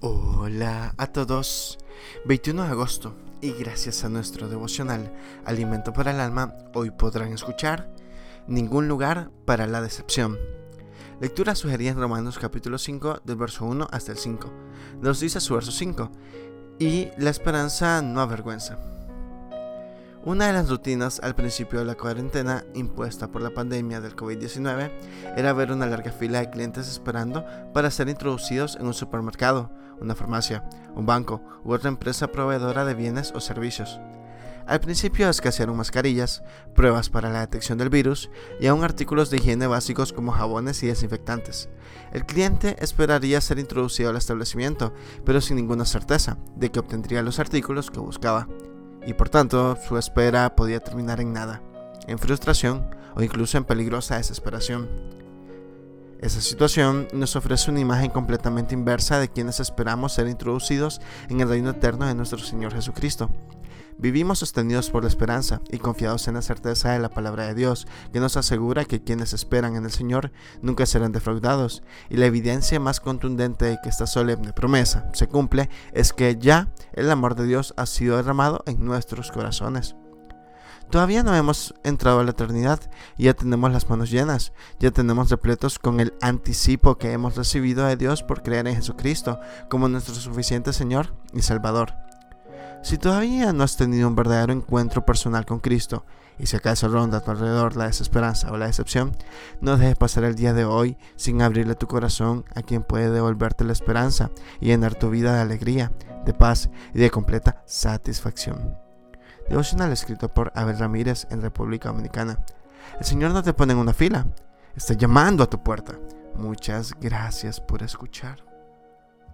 Hola a todos. 21 de agosto y gracias a nuestro devocional Alimento para el Alma, hoy podrán escuchar Ningún lugar para la decepción. Lectura sugerida en Romanos capítulo 5 del verso 1 hasta el 5. Nos dice su verso 5. Y la esperanza no avergüenza. Una de las rutinas al principio de la cuarentena impuesta por la pandemia del COVID-19 era ver una larga fila de clientes esperando para ser introducidos en un supermercado, una farmacia, un banco u otra empresa proveedora de bienes o servicios. Al principio escasearon mascarillas, pruebas para la detección del virus y aún artículos de higiene básicos como jabones y desinfectantes. El cliente esperaría ser introducido al establecimiento, pero sin ninguna certeza de que obtendría los artículos que buscaba y por tanto su espera podía terminar en nada, en frustración o incluso en peligrosa desesperación. Esa situación nos ofrece una imagen completamente inversa de quienes esperamos ser introducidos en el reino eterno de nuestro Señor Jesucristo. Vivimos sostenidos por la esperanza y confiados en la certeza de la palabra de Dios, que nos asegura que quienes esperan en el Señor nunca serán defraudados, y la evidencia más contundente de que esta solemne promesa se cumple es que ya el amor de Dios ha sido derramado en nuestros corazones. Todavía no hemos entrado a la eternidad ya tenemos las manos llenas, ya tenemos repletos con el anticipo que hemos recibido de Dios por creer en Jesucristo como nuestro suficiente Señor y Salvador. Si todavía no has tenido un verdadero encuentro personal con Cristo, y si acaso ronda a tu alrededor la desesperanza o la decepción, no dejes pasar el día de hoy sin abrirle tu corazón a quien puede devolverte la esperanza y llenar tu vida de alegría, de paz y de completa satisfacción. Devocional escrito por Abel Ramírez en República Dominicana. El Señor no te pone en una fila, está llamando a tu puerta. Muchas gracias por escuchar.